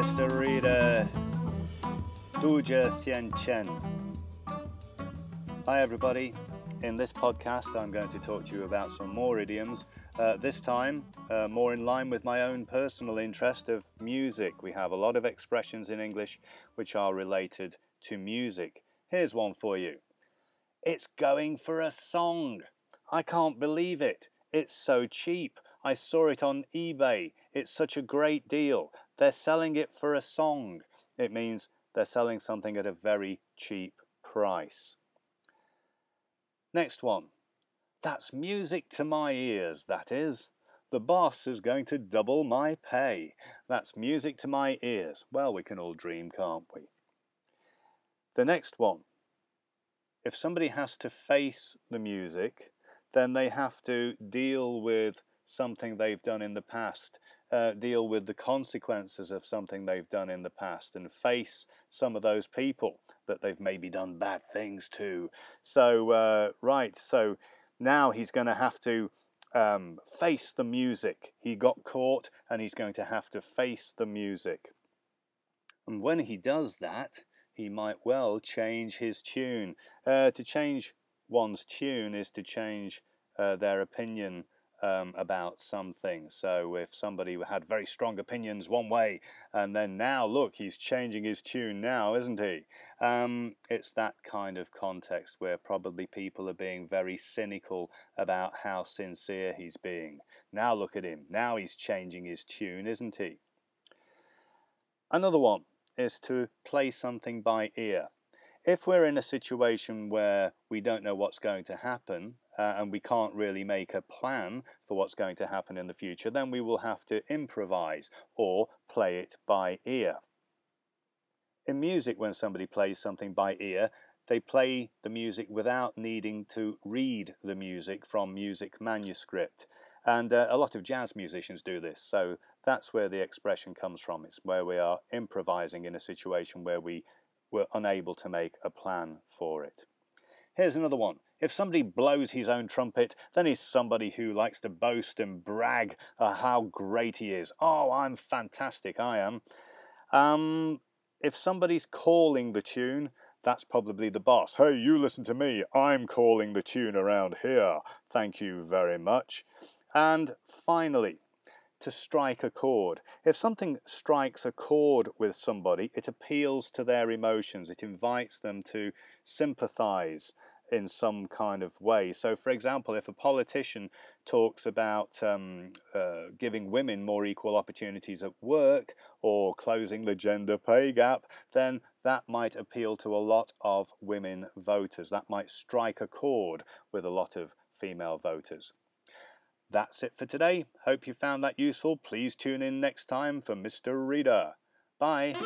Reader Duja Sien Chen. Hi, everybody. In this podcast, I'm going to talk to you about some more idioms. Uh, this time, uh, more in line with my own personal interest of music. We have a lot of expressions in English which are related to music. Here's one for you It's going for a song. I can't believe it. It's so cheap. I saw it on eBay. It's such a great deal. They're selling it for a song. It means they're selling something at a very cheap price. Next one. That's music to my ears, that is. The boss is going to double my pay. That's music to my ears. Well, we can all dream, can't we? The next one. If somebody has to face the music, then they have to deal with something they've done in the past, uh, deal with the consequences of something they've done in the past, and face some of those people that they've maybe done bad things to. So, uh, right, so now he's going to have to um, face the music. He got caught and he's going to have to face the music. And when he does that, he might well change his tune. Uh, to change one's tune is to change uh, their opinion um, about something. So if somebody had very strong opinions one way, and then now look, he's changing his tune now, isn't he? Um, it's that kind of context where probably people are being very cynical about how sincere he's being. Now look at him. Now he's changing his tune, isn't he? Another one is to play something by ear. If we're in a situation where we don't know what's going to happen uh, and we can't really make a plan for what's going to happen in the future, then we will have to improvise or play it by ear. In music, when somebody plays something by ear, they play the music without needing to read the music from music manuscript. And uh, a lot of jazz musicians do this, so that's where the expression comes from. It's where we are improvising in a situation where we were unable to make a plan for it. Here's another one. If somebody blows his own trumpet, then he's somebody who likes to boast and brag how great he is. Oh, I'm fantastic, I am. Um, if somebody's calling the tune, that's probably the boss. Hey, you listen to me. I'm calling the tune around here. Thank you very much. And finally, to strike a chord. If something strikes a chord with somebody, it appeals to their emotions, it invites them to sympathize in some kind of way. So, for example, if a politician talks about um, uh, giving women more equal opportunities at work or closing the gender pay gap, then that might appeal to a lot of women voters. That might strike a chord with a lot of female voters. That's it for today. Hope you found that useful. Please tune in next time for Mr. Reader. Bye.